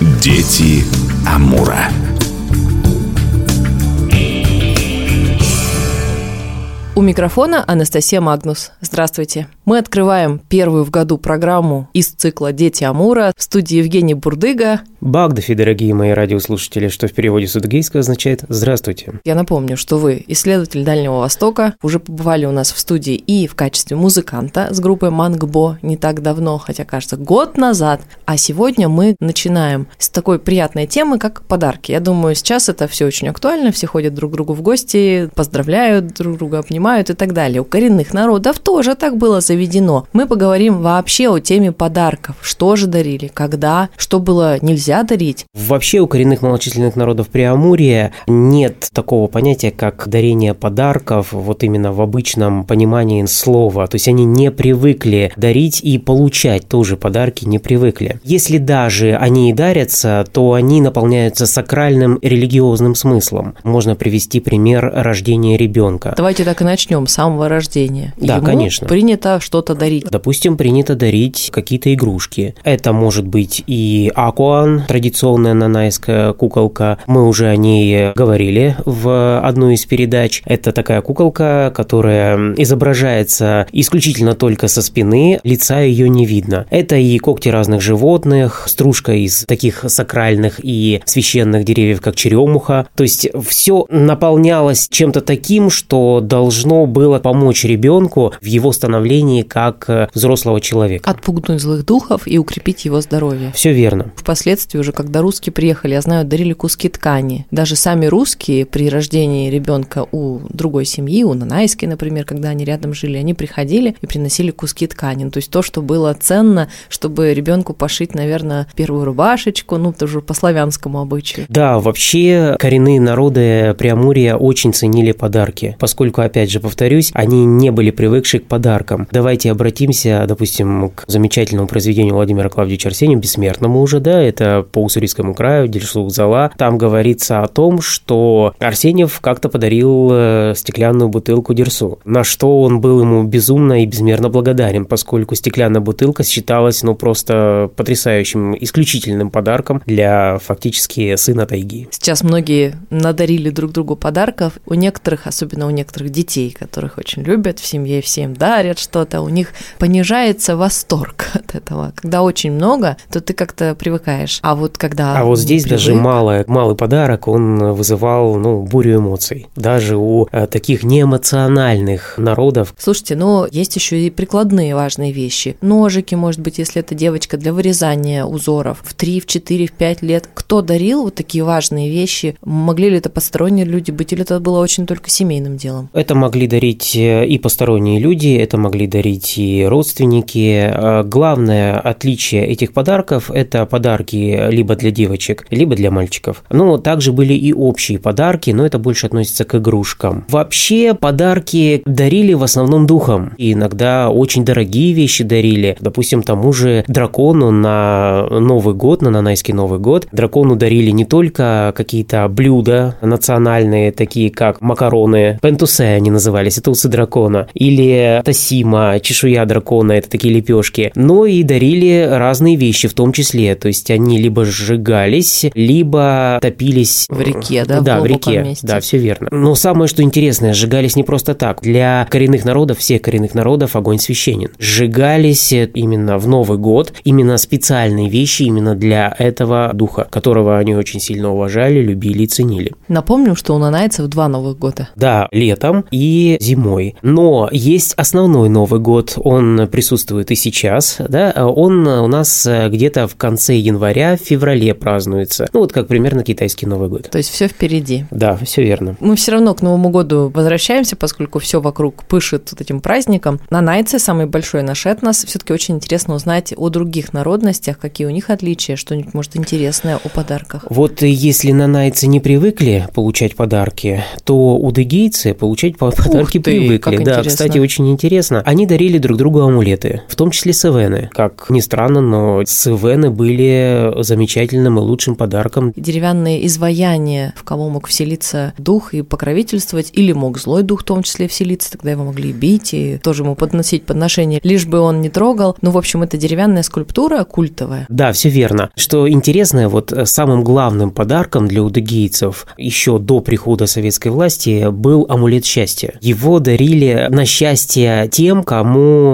Дети Амура. У микрофона Анастасия Магнус. Здравствуйте. Мы открываем первую в году программу из цикла «Дети Амура» в студии Евгений Бурдыга. Багдафи, дорогие мои радиослушатели, что в переводе с удгейского означает «здравствуйте». Я напомню, что вы исследователь Дальнего Востока, уже побывали у нас в студии и в качестве музыканта с группой Мангбо не так давно, хотя кажется год назад. А сегодня мы начинаем с такой приятной темы, как подарки. Я думаю, сейчас это все очень актуально, все ходят друг к другу в гости, поздравляют друг друга, обнимают и так далее. У коренных народов тоже так было заведено заведено. Мы поговорим вообще о теме подарков. Что же дарили, когда, что было нельзя дарить. Вообще у коренных малочисленных народов Преамурия нет такого понятия, как дарение подарков, вот именно в обычном понимании слова. То есть они не привыкли дарить и получать тоже подарки, не привыкли. Если даже они и дарятся, то они наполняются сакральным религиозным смыслом. Можно привести пример рождения ребенка. Давайте так и начнем с самого рождения. Да, Ему конечно. Принято что-то дарить. Допустим, принято дарить какие-то игрушки. Это может быть и акуан, традиционная нанайская куколка. Мы уже о ней говорили в одной из передач. Это такая куколка, которая изображается исключительно только со спины, лица ее не видно. Это и когти разных животных, стружка из таких сакральных и священных деревьев, как черемуха. То есть все наполнялось чем-то таким, что должно было помочь ребенку в его становлении состоянии как э, взрослого человека. Отпугнуть злых духов и укрепить его здоровье. Все верно. Впоследствии уже, когда русские приехали, я знаю, дарили куски ткани. Даже сами русские при рождении ребенка у другой семьи, у Нанайской, например, когда они рядом жили, они приходили и приносили куски ткани. Ну, то есть то, что было ценно, чтобы ребенку пошить, наверное, первую рубашечку, ну, тоже по славянскому обычаю. Да, вообще коренные народы Преамурья очень ценили подарки, поскольку, опять же, повторюсь, они не были привыкшие к подаркам. Давайте обратимся, допустим, к замечательному произведению Владимира Клавдевича Арсения, бессмертному уже, да, это по Уссурийскому краю, Дельшлух Зала. Там говорится о том, что Арсеньев как-то подарил э, стеклянную бутылку Дерсу, на что он был ему безумно и безмерно благодарен, поскольку стеклянная бутылка считалась, ну, просто потрясающим, исключительным подарком для фактически сына тайги. Сейчас многие надарили друг другу подарков. У некоторых, особенно у некоторых детей, которых очень любят, в семье всем дарят что что-то, у них понижается восторг от этого. Когда очень много, то ты как-то привыкаешь. А вот когда... А вот здесь привык... даже малый, малый подарок, он вызывал, ну, бурю эмоций. Даже у э, таких неэмоциональных народов. Слушайте, ну, есть еще и прикладные важные вещи. Ножики, может быть, если это девочка для вырезания узоров. В 3, в 4, в 5 лет. Кто дарил вот такие важные вещи? Могли ли это посторонние люди быть, или это было очень только семейным делом? Это могли дарить э, и посторонние люди, это могли дарить и родственники. А главное отличие этих подарков – это подарки либо для девочек, либо для мальчиков. Но также были и общие подарки, но это больше относится к игрушкам. Вообще подарки дарили в основном духом. И иногда очень дорогие вещи дарили. Допустим, тому же дракону на Новый год, на Нанайский Новый год, дракону дарили не только какие-то блюда национальные, такие как макароны, пентусе они назывались, это усы дракона, или тасима, драконима, чешуя дракона, это такие лепешки, но и дарили разные вещи в том числе. То есть они либо сжигались, либо топились... В реке, да? Да, в, в реке. Месте. Да, все верно. Но самое, что интересное, сжигались не просто так. Для коренных народов, всех коренных народов огонь священен. Сжигались именно в Новый год, именно специальные вещи именно для этого духа, которого они очень сильно уважали, любили и ценили. Напомним, что у нанайцев два Новых года. Да, летом и зимой. Но есть основной Новый Новый год, он присутствует и сейчас, да, он у нас где-то в конце января, в феврале празднуется. Ну, вот как примерно китайский Новый год. То есть все впереди. Да, все верно. Мы все равно к Новому году возвращаемся, поскольку все вокруг пышет вот этим праздником. На Найце, самый большой наш этнос, все-таки очень интересно узнать о других народностях, какие у них отличия, что-нибудь, может, интересное о подарках. Вот если на Найце не привыкли получать подарки, то удыгейцы получать подарки привыкли. да, интересно. кстати, очень интересно. Они они дарили друг другу амулеты, в том числе севены. Как ни странно, но севены были замечательным и лучшим подарком. Деревянные изваяния, в кого мог вселиться дух и покровительствовать, или мог злой дух в том числе вселиться, тогда его могли бить и тоже ему подносить подношения, лишь бы он не трогал. Ну, в общем, это деревянная скульптура культовая. Да, все верно. Что интересно, вот самым главным подарком для удыгейцев еще до прихода советской власти был амулет счастья. Его дарили на счастье тем, кому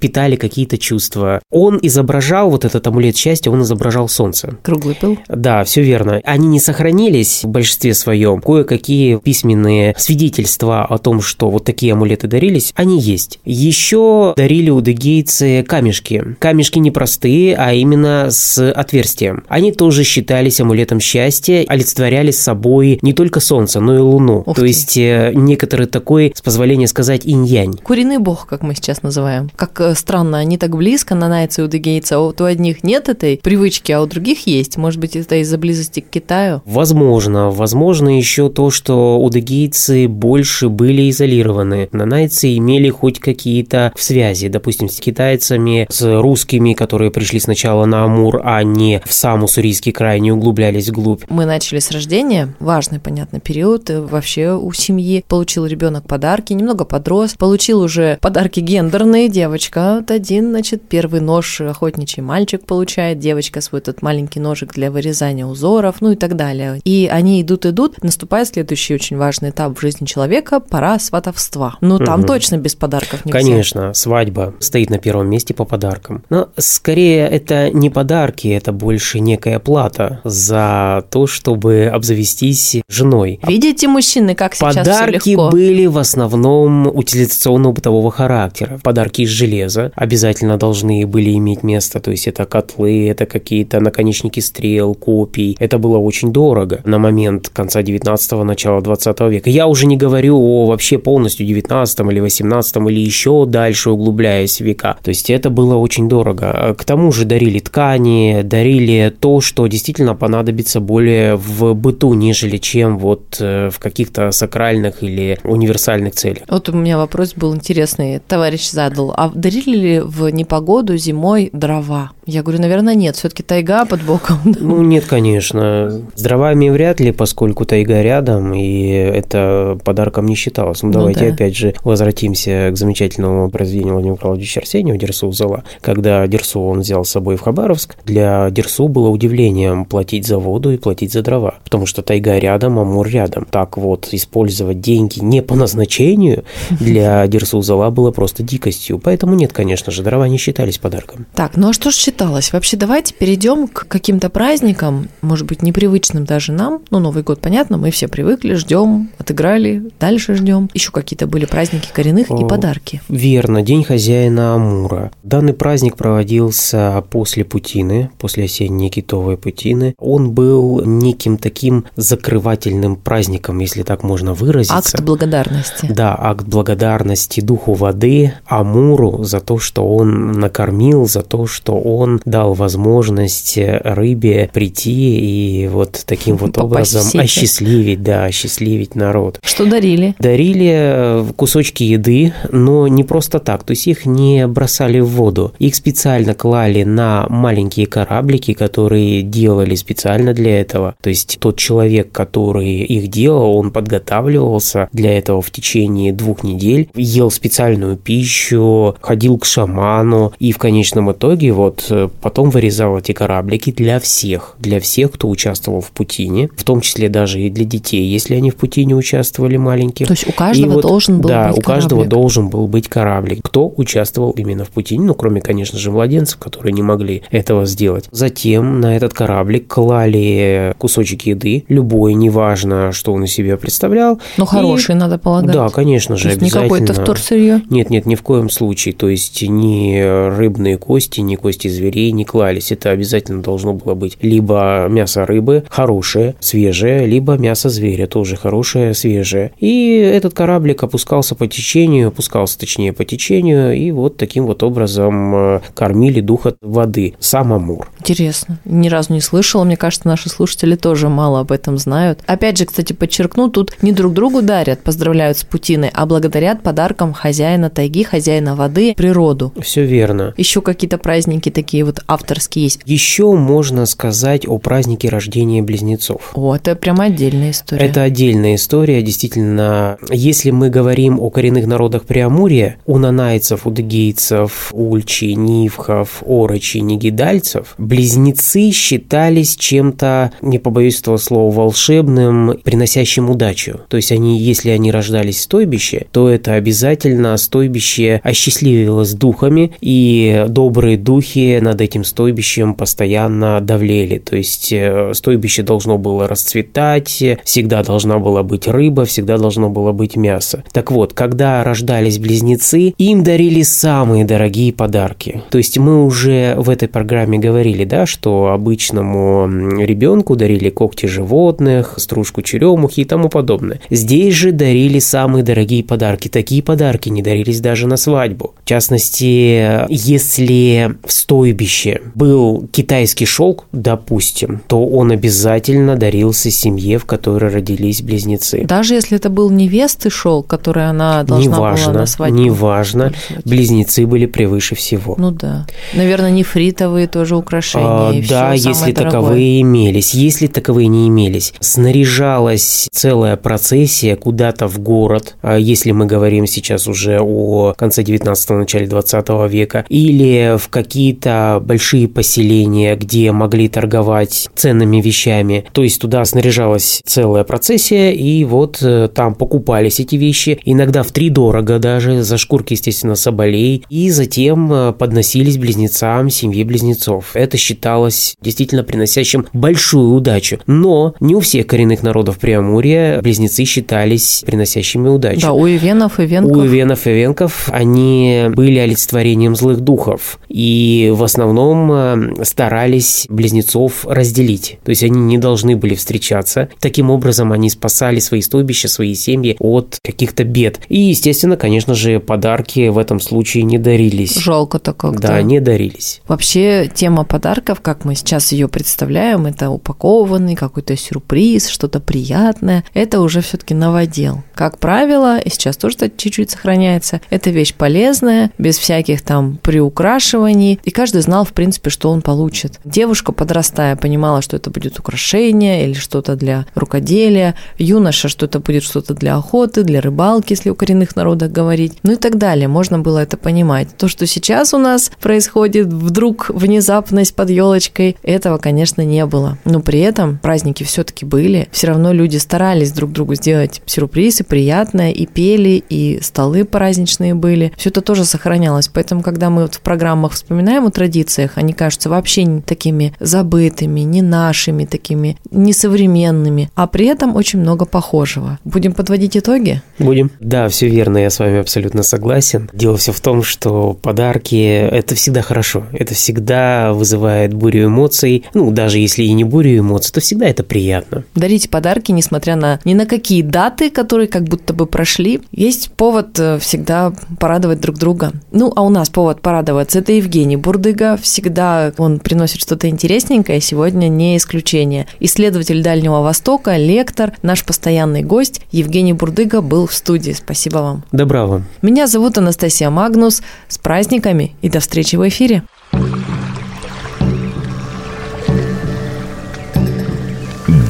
питали какие-то чувства. Он изображал, вот этот амулет счастья, он изображал солнце. Круглый пыл? Да, все верно. Они не сохранились в большинстве своем. Кое-какие письменные свидетельства о том, что вот такие амулеты дарились, они есть. Еще дарили удыгейцы камешки. Камешки не простые, а именно с отверстием. Они тоже считались амулетом счастья, олицетворяли собой не только солнце, но и луну. Ух То ты. есть э, некоторый такой, с позволения сказать, инь-янь. Куриный бог, как мы сейчас называем. Как э, странно, они так близко, нанайцы и удыгейцы, а вот у одних нет этой привычки, а у других есть. Может быть, это из-за близости к Китаю? Возможно. Возможно еще то, что удыгейцы больше были изолированы. Нанайцы имели хоть какие-то связи, допустим, с китайцами, с русскими, которые пришли сначала на Амур, а не в сам Уссурийский край, не углублялись вглубь. Мы начали с рождения, важный, понятно, период э, вообще у семьи. Получил ребенок подарки, немного подрос, получил уже подарки гендерные, девочка, вот один, значит, первый нож охотничий мальчик получает, девочка свой этот маленький ножик для вырезания узоров, ну и так далее. И они идут-идут, наступает следующий очень важный этап в жизни человека, пора сватовства. Ну, там Мгм. точно без подарков нельзя. Конечно, свадьба стоит на первом месте по подаркам. Но скорее это не подарки, это больше некая плата за то, чтобы обзавестись женой. Видите, мужчины, как сейчас Подарки были в основном утилизационного бытового характера. Подарки из железа обязательно должны были иметь место. То есть это котлы, это какие-то наконечники стрел, копий. Это было очень дорого на момент конца 19-го, начала 20 века. Я уже не говорю о вообще полностью 19 или 18 или еще дальше углубляясь века. То есть это было очень дорого. К тому же дарили ткани, дарили то, что действительно понадобится более в быту, нежели чем вот э, в каких-то сакральных или универсальных целях. Вот у меня вопрос был интересный, товарищ задал. А дарили ли в непогоду зимой дрова? Я говорю, наверное, нет. Все-таки тайга под боком. Ну, нет, конечно. С дровами вряд ли, поскольку тайга рядом, и это подарком не считалось. Ну, Ну давайте да. опять же возвратимся к замечательному произведению Владимира Николаевича Арсеньева «Дерсу Зала». Когда Дерсу он взял с собой в Хабаровск, для Дерсу было удивлением платить за воду и платить за дрова, потому что тайга рядом, а мор рядом. Так вот, использовать деньги не по назначению для Дерсу Зала было просто дикостью. Поэтому нет, конечно же, дрова не считались подарком. Так, ну а что ж считалось? Вообще, давайте перейдем к каким-то праздникам, может быть, непривычным даже нам. Ну, Новый год, понятно, мы все привыкли, ждем, отыграли, дальше ждем. Еще какие-то были праздники коренных и подарки. Верно, День хозяина Амура. Данный праздник проводился после Путины, после осенней китовой Путины. Он был неким таким закрывательным праздником, если так можно выразиться. Акт благодарности. Да, акт благодарности духу воды, Амуру, за то, что он накормил, за то, что он дал возможность рыбе прийти и вот таким вот Попасть образом осчастливить, да, осчастливить народ. Что дарили? Дарили э, кусочки еды, но не просто так, то есть их не бросали в воду. Их специально клали на маленькие кораблики, которые делали специально для этого. То есть тот человек, который их делал, он подготавливался для этого в течение двух недель, ел специальную пищу, ходил к шаману и в конечном итоге вот э, потом вырезал эти кораблики для всех, для всех, кто участвовал в Путине, в том числе даже и для детей, если они в Путине участвовали маленьких. То есть у каждого И вот, должен был да, быть у каждого кораблик. должен был быть кораблик. Кто участвовал именно в Путине, ну, кроме, конечно же, младенцев, которые не могли этого сделать. Затем на этот кораблик клали кусочек еды, любой, неважно, что он из себя представлял. Ну, И- хороший, надо полагать. Да, конечно же, есть не обязательно. какое-то вторсырье. Нет, нет, ни в коем случае. То есть ни рыбные кости, ни кости зверей не клались. Это обязательно должно было быть либо мясо рыбы хорошее, свежее, либо мясо зверя тоже хорошее, свежее. И этот кораблик опускался по течению, опускался точнее по течению, и вот таким вот образом э, кормили духа воды, сам Амур. Интересно. Ни разу не слышала. Мне кажется, наши слушатели тоже мало об этом знают. Опять же, кстати, подчеркну, тут не друг другу дарят, поздравляют с Путиной, а благодарят подаркам хозяина тайги, хозяина воды, природу. Все верно. Еще какие-то праздники такие вот авторские есть. Еще можно сказать о празднике рождения близнецов. О, это прям отдельная история. Это отдельная история, действительно. Если мы говорим о коренных народах Преамурья, у нанайцев, у дегейцев, ульчи, нивхов, орочи, нигидальцев, близнецы считались чем-то, не побоюсь этого слова, волшебным, приносящим удачу. То есть они, если они рождались в стойбище, то это обязательно стойбище осчастливилось духами, и добрые духи над этим стойбищем постоянно давлели. То есть э, стойбище должно было расцветать, всегда должна была быть рыба, всегда должно было быть мясо. Так вот, когда рождались близнецы, им дарили самые дорогие подарки. То есть мы уже в этой программе говорили, да, что обычному ребенку дарили когти животных, стружку черемухи и тому подобное. Здесь же дарили самые дорогие подарки. Такие подарки не дарились даже на свадьбу. В частности, если в стойбище был китайский шелк, допустим, то он обязательно дарился семье, в которой родились близнецы. Даже если это был невесты шелк, который она должна неважно, была на свадьбу. Неважно, близнецы были превыше всего. Ну да. Наверное, нефритовые тоже украшения. А, и да, если дорогое. таковые имелись. Если таковые не имелись, снаряжалась целая процессия куда-то в город, а если мы говорим сейчас уже о конце 19-го, начале 20 века, или в какие-то большие поселения, где могли торговать ценными вещами. То есть туда снаряжалась целая процессия, и вот э, там покупались эти вещи, иногда в три дорого даже, за шкурки, естественно, соболей, и затем э, подносились близнецам семьи близнецов. Это считалось действительно приносящим большую удачу. Но не у всех коренных народов Преамурья близнецы считались приносящими удачу. Да, у ивенов и венков. У венов и венков они были олицетворением злых духов и в основном э, старались близнецов разделить. То есть они не должны были встречаться. Таким образом они спасали свои стойбища, свои семьи от каких-то бед. И, естественно, конечно же, подарки в этом случае не дарились. Жалко-то как-то. Да, не дарились. Вообще тема подарков, как мы сейчас ее представляем, это упакованный какой-то сюрприз, что-то приятное. Это уже все-таки новодел. Как правило, и сейчас тоже чуть-чуть сохраняется, это вещь полезная, без всяких там приукрашиваний. И каждый знал, в принципе, что он получит. Девушка, подрастая, понимала, что это будет украшение или что-то для рукоделия. Юноша, что это будет что-то для охоты, для рыбалки, если у коренных народов говорить. Ну и так далее. Можно было это понимать. То, что сейчас у нас происходит, вдруг внезапность под елочкой, этого, конечно, не было. Но при этом праздники все-таки были. Все равно люди старались друг другу сделать сюрпризы, приятное, и пели, и столы праздничные были. Все это тоже сохранялось. Поэтому, когда мы вот в программах вспоминаем о традициях, они кажутся вообще не такими забытыми, не нашими, такими несовременными, а при этом очень много похожего. Будем подводить итоги? Будем. Да, все верно, я с вами абсолютно согласен. Дело все в том, что подарки – это всегда хорошо. Это всегда вызывает бурю эмоций. Ну, даже если и не бурю эмоций, то всегда это приятно. Дарите подарки, несмотря на ни на какие даты, которые как будто бы прошли. Есть повод э, всегда порадовать друг друга. Ну, а у нас повод порадоваться – это Евгений Бурдыга. Всегда он приносит что-то интересненькое, сегодня не исключение. Исследователь Дальнего Востока, лектор, наш постоянный гость Евгений Бурдыга был в студии. Спасибо вам. Добра вам. Меня зовут Анастасия Магнус. С праздниками и до встречи в эфире.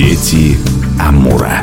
Дети Амура.